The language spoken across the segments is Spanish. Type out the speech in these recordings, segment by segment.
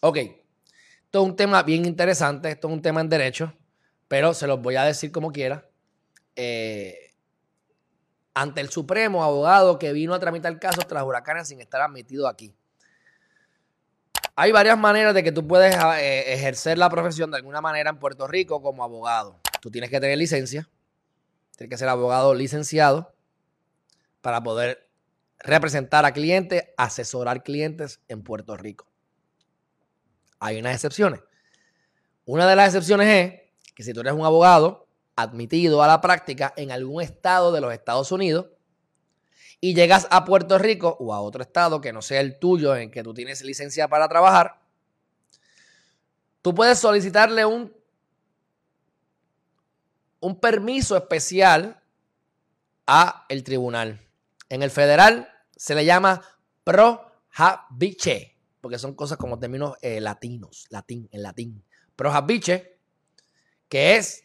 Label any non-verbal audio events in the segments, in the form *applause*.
Ok, esto es un tema bien interesante, esto es un tema en derecho, pero se los voy a decir como quiera. Eh, ante el Supremo, abogado que vino a tramitar el caso tras huracanes sin estar admitido aquí. Hay varias maneras de que tú puedes eh, ejercer la profesión de alguna manera en Puerto Rico como abogado. Tú tienes que tener licencia, tienes que ser abogado licenciado para poder representar a clientes, asesorar clientes en Puerto Rico. Hay unas excepciones. Una de las excepciones es que si tú eres un abogado admitido a la práctica en algún estado de los Estados Unidos y llegas a Puerto Rico o a otro estado que no sea el tuyo en que tú tienes licencia para trabajar, tú puedes solicitarle un, un permiso especial a el tribunal. En el federal se le llama prohabiche, porque son cosas como términos eh, latinos, latín, en latín. Prohabiche, que es,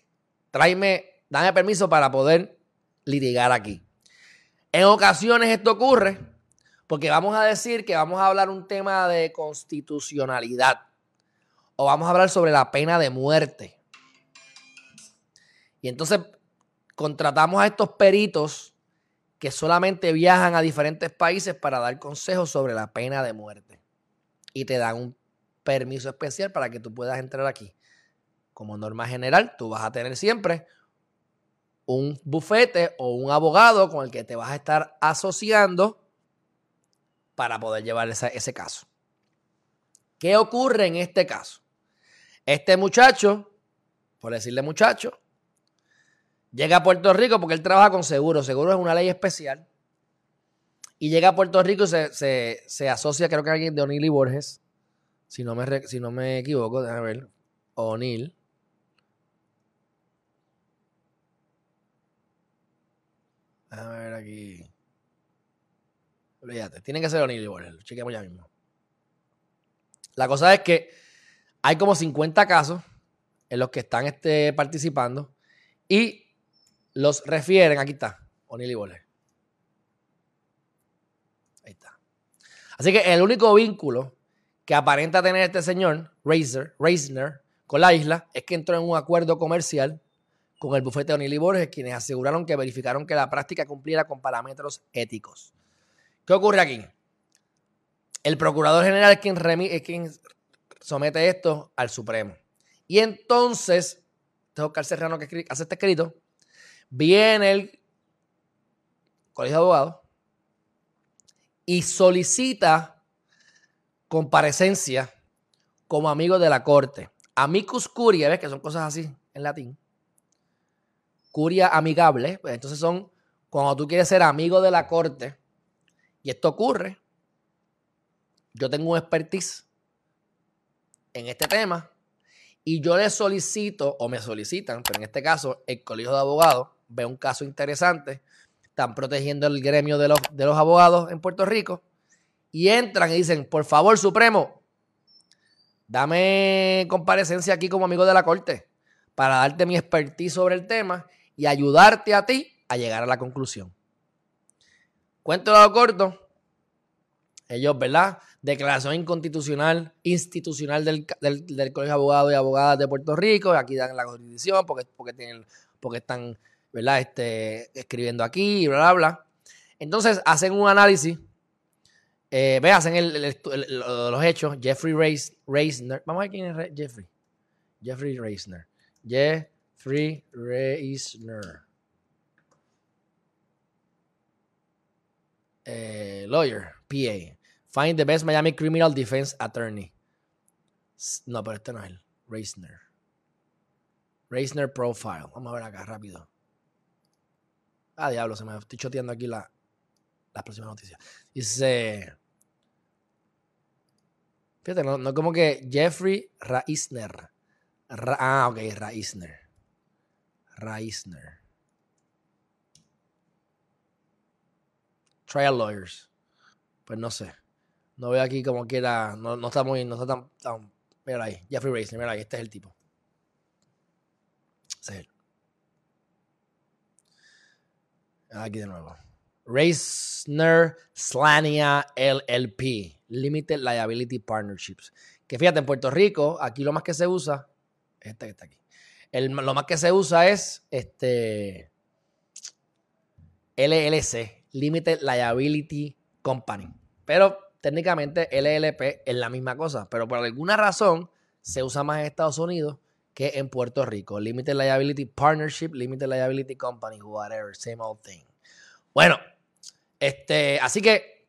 tráeme, dame permiso para poder litigar aquí. En ocasiones esto ocurre porque vamos a decir que vamos a hablar un tema de constitucionalidad o vamos a hablar sobre la pena de muerte. Y entonces contratamos a estos peritos que solamente viajan a diferentes países para dar consejos sobre la pena de muerte. Y te dan un permiso especial para que tú puedas entrar aquí. Como norma general, tú vas a tener siempre un bufete o un abogado con el que te vas a estar asociando para poder llevar ese, caso. ¿Qué ocurre en este caso? Este muchacho, por decirle muchacho, llega a Puerto Rico porque él trabaja con seguro. Seguro es una ley especial. Y llega a Puerto Rico y se, asocia, creo que alguien de O'Neill y Borges, si no me, si no me equivoco, déjame ver, O'Neill. Déjame ver aquí. Olvídate, tienen que ser O'Neill y Borges, chequeamos ya mismo. La cosa es que hay como 50 casos en los que están este, participando y los refieren, aquí está, O'Neill y Borges. Ahí está. Así que el único vínculo que aparenta tener este señor, Reisner, con la isla, es que entró en un acuerdo comercial con el bufete de O'Neill Borges, quienes aseguraron que verificaron que la práctica cumpliera con parámetros éticos. ¿Qué ocurre aquí? El procurador general es quien, es quien somete esto al Supremo. Y entonces, este es Oscar Serrano que hace este escrito, viene el Colegio de Abogados y solicita comparecencia como amigo de la corte. Amicus curia, ¿ves que son cosas así en latín? Curia amigable, pues entonces son cuando tú quieres ser amigo de la corte y esto ocurre. Yo tengo un expertise en este tema y yo le solicito o me solicitan, pero en este caso el Colegio de Abogados ve un caso interesante, están protegiendo el gremio de los, de los abogados en Puerto Rico y entran y dicen, por favor, Supremo, dame comparecencia aquí como amigo de la corte para darte mi expertise sobre el tema y ayudarte a ti a llegar a la conclusión. Cuento lado corto. Ellos, ¿verdad? Declaración inconstitucional, institucional del, Colegio de Abogados y Abogadas de Puerto Rico. Aquí dan la jurisdicción porque, porque, tienen, porque están ¿verdad? Este, escribiendo aquí bla, bla, bla. Entonces hacen un análisis, eh, ve, hacen los hechos. Jeffrey Reisner, vamos a ver quién es Jeffrey. Jeffrey Reisner. Jeffrey Reisner. Eh, lawyer, PA. Find the best Miami criminal defense attorney. No, pero este no es él. Reisner. Reisner profile. Vamos a ver acá rápido. Ah, diablo, se me estoy choteando aquí la, las próximas noticias. Dice. Fíjate, no, no como que Jeffrey Reisner. ah, ok, Reisner. Reisner. Trial lawyers. Pues no sé. No veo aquí como quiera. No, no está muy. No está tan, tan. Mira ahí. Jeffrey Reisner. Mira ahí. Este es el tipo. Ese es él. Aquí de nuevo. Reisner Slania LLP Limited Liability Partnerships. Que fíjate, en Puerto Rico, aquí lo más que se usa, este que está aquí, lo más que se usa es este LLC, Limited Liability Company. Pero técnicamente LLP es la misma cosa, pero por alguna razón se usa más en Estados Unidos que en Puerto Rico. Limited Liability Partnership, Limited Liability Company, whatever, same old thing. Bueno, este, así que,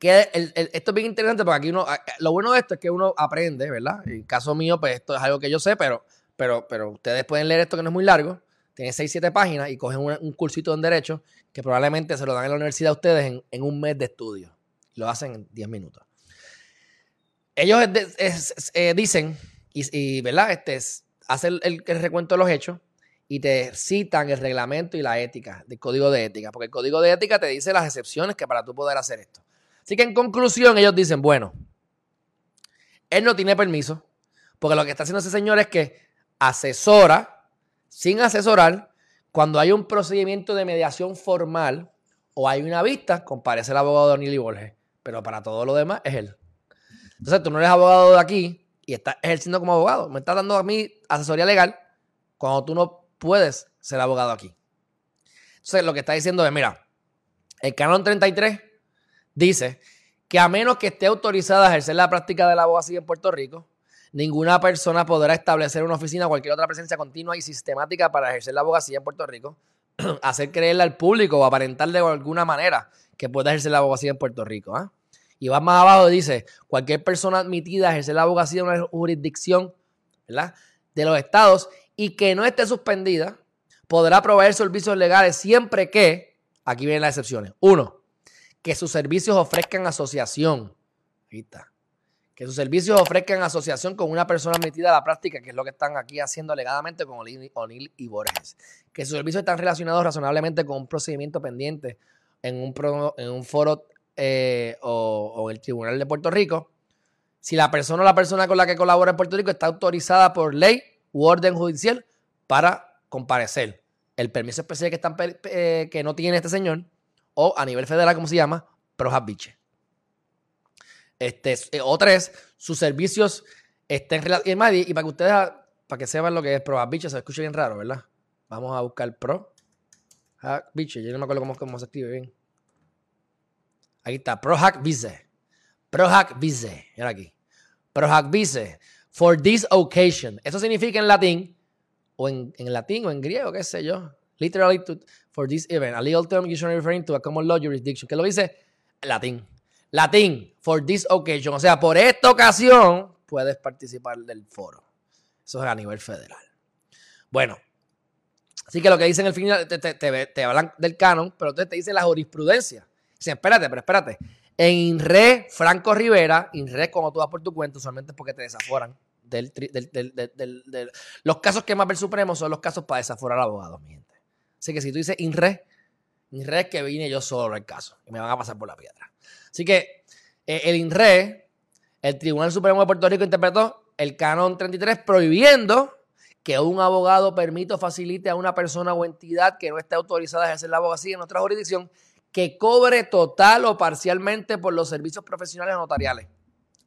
esto es bien interesante porque aquí uno, lo bueno de esto es que uno aprende, ¿verdad? En el caso mío, pues esto es algo que yo sé, pero, pero, pero ustedes pueden leer esto que no es muy largo, tiene 6, 7 páginas y cogen un, cursito en Derecho que probablemente se lo dan en la universidad a ustedes en, un mes de estudio. Lo hacen en 10 minutos. Ellos eh, dicen, y, ¿verdad? Este, hacen el, recuento de los hechos y te citan el reglamento y la ética, del código de ética, porque el código de ética te dice las excepciones que para tú poder hacer esto. Así que en conclusión ellos dicen, bueno, él no tiene permiso, porque lo que está haciendo ese señor es que asesora, sin asesorar, cuando hay un procedimiento de mediación formal o hay una vista, comparece el abogado Donilly Borges, pero para todo lo demás es él. Entonces tú no eres abogado de aquí y estás ejerciendo como abogado, me estás dando a mí asesoría legal cuando tú no puedes ser abogado aquí. Entonces, lo que está diciendo es, mira, el canon 33 dice que a menos que esté autorizada a ejercer la práctica de la abogacía en Puerto Rico, ninguna persona podrá establecer una oficina o cualquier otra presencia continua y sistemática para ejercer la abogacía en Puerto Rico, *clears throat* hacer creerle al público o aparentarle de alguna manera que pueda ejercer la abogacía en Puerto Rico. ¿ah? Y va más abajo, dice, cualquier persona admitida a ejercer la abogacía en una jurisdicción de los estados y que no esté suspendida, podrá proveer servicios legales siempre que, aquí vienen las excepciones, uno, que sus servicios ofrezcan asociación. Ahí está. Que sus servicios ofrezcan asociación con una persona admitida a la práctica, que es lo que están aquí haciendo alegadamente con O'Neill y Borges. Que sus servicios están relacionados razonablemente con un procedimiento pendiente en un, en un foro eh, o, el Tribunal de Puerto Rico. Si la persona o la persona con la que colabora en Puerto Rico está autorizada por ley u orden judicial para comparecer. El permiso especial que, eh, no tiene este señor, o a nivel federal, como se llama, Prohabiche. Este, eh, o tres, sus servicios estén relacionados. Y, para que ustedes, para que sepan lo que es Prohabiche, se escucha bien raro, ¿verdad? Vamos a buscar Pro. Biche, yo no me acuerdo cómo, cómo se escribe bien. Ahí está, Prohack Vice. Prohack Vice. Mira aquí. Prohack Vice for this occasion. Eso significa en latín, o en, latín o en griego, qué sé yo. Literally for this event. A legal term usually referring to a common law jurisdiction. ¿Qué lo dice? Latín. Latín, for this occasion. O sea, por esta ocasión puedes participar del foro. Eso es a nivel federal. Bueno, así que lo que dicen el final, te, te, hablan del canon, pero entonces te dicen la jurisprudencia. Dicen, espérate, pero espérate. En INRE, Franco Rivera, INRE, cuando tú vas por tu cuenta, usualmente es porque te desaforan. Del, los casos que más ve el Supremo son los casos para desaforar abogados, mi gente. Así que si tú dices INRE, INRE es que vine yo solo al caso y me van a pasar por la piedra. Así que eh, el INRE, el Tribunal Supremo de Puerto Rico interpretó el canon 33 prohibiendo que un abogado permita o facilite a una persona o entidad que no esté autorizada a ejercer la abogacía en otra jurisdicción que cobre total o parcialmente por los servicios profesionales notariales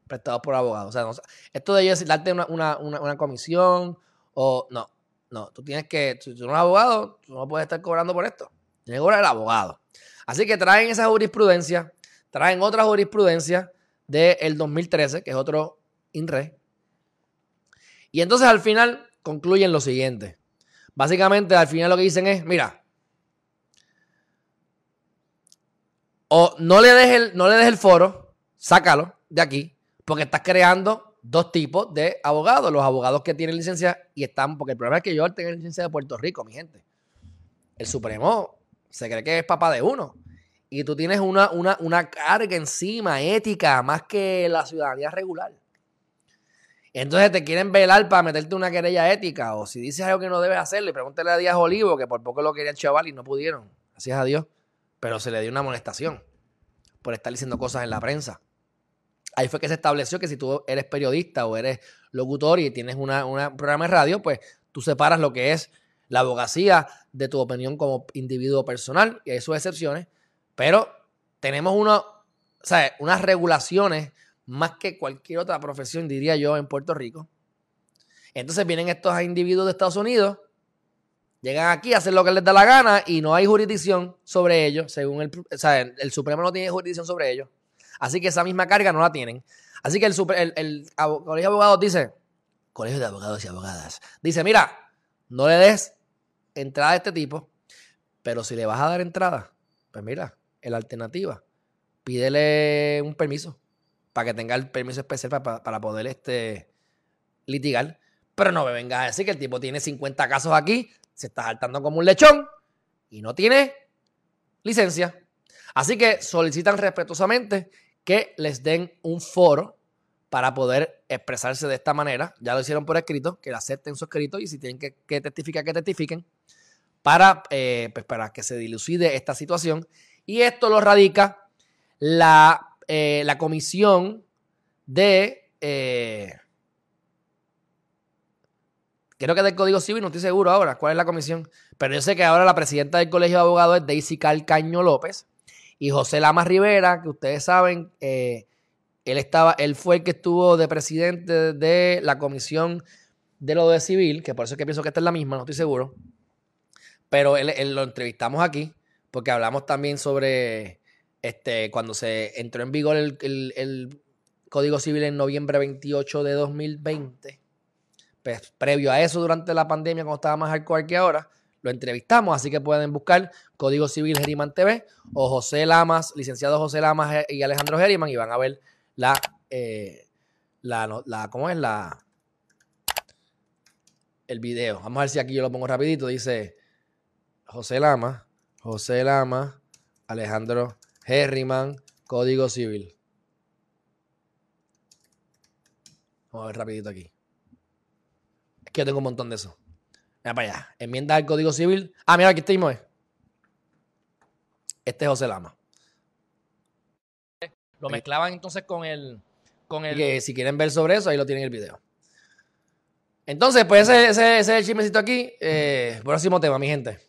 prestados por abogados. O sea, esto de ellos darte una, comisión o no, no, tú tienes que, si tú eres abogado, tú no puedes estar cobrando por esto. Tienes que cobrar el abogado. Así que traen esa jurisprudencia, traen otra jurisprudencia del 2013, que es otro INRE. Y entonces al final concluyen lo siguiente. Básicamente al final lo que dicen es, mira, O no le dejes el, no le el foro, sácalo de aquí, porque estás creando dos tipos de abogados. Los abogados que tienen licencia y están, porque el problema es que yo tengo licencia de Puerto Rico, mi gente. El Supremo se cree que es papá de uno. Y tú tienes una, una, una carga encima, ética, más que la ciudadanía regular. Entonces te quieren velar para meterte una querella ética. O si dices algo que no debes hacerle, pregúntale a Díaz Olivo, que por poco lo quería el chaval y no pudieron. Gracias a Dios pero se le dio una amonestación por estar diciendo cosas en la prensa. Ahí fue que se estableció que si tú eres periodista o eres locutor y tienes un programa de radio, pues tú separas lo que es la abogacía de tu opinión como individuo personal, y hay sus excepciones, pero tenemos sea, unas regulaciones más que cualquier otra profesión, diría yo, en Puerto Rico. Entonces vienen estos individuos de Estados Unidos, llegan aquí a hacer lo que les da la gana y no hay jurisdicción sobre ellos, según el, o sea, el Supremo no tiene jurisdicción sobre ellos. Así que esa misma carga no la tienen. Así que el, el, el Colegio de Abogados dice, Colegio de Abogados y Abogadas, dice, mira, no le des entrada a este tipo, pero si le vas a dar entrada, pues mira, la alternativa, pídele un permiso para que tenga el permiso especial para, poder este, litigar. Pero no me vengas a decir que el tipo tiene 50 casos aquí, se está saltando como un lechón y no tiene licencia. Así que solicitan respetuosamente que les den un foro para poder expresarse de esta manera. Ya lo hicieron por escrito, que acepten su escrito y si tienen que, que testificar, que testifiquen para, eh, pues para que se dilucide esta situación. Y esto lo radica la, eh, la comisión de... Eh, creo que del Código Civil, no estoy seguro ahora cuál es la comisión, pero yo sé que ahora la presidenta del Colegio de Abogados es Daisy Calcaño López y José Lamas Rivera, que ustedes saben, él, estaba, él fue el que estuvo de presidente de la comisión de lo de civil, que por eso es que pienso que esta es la misma, no estoy seguro pero él, lo entrevistamos aquí porque hablamos también sobre este, cuando se entró en vigor el, Código Civil en noviembre 28 de 2020. Pues previo a eso, durante la pandemia, cuando estaba más hardcore que ahora, lo entrevistamos, así que pueden buscar Código Civil Geriman TV o José Lamas, licenciado José Lamas y Alejandro Geriman, y van a ver la, eh, la, ¿cómo es? La, el video. Vamos a ver si aquí yo lo pongo rapidito. Dice, José Lama, José Lama, Alejandro Herriman, Código Civil. Vamos a ver rapidito aquí. Que yo tengo un montón de eso. Mira para allá. Enmienda al Código Civil. Ah, mira, aquí está Este es José Lama. Lo mezclaban entonces con el... Con el... Que si quieren ver sobre eso, ahí lo tienen el video. Entonces, pues ese, ese, es el chismecito aquí. Eh, próximo tema, mi gente.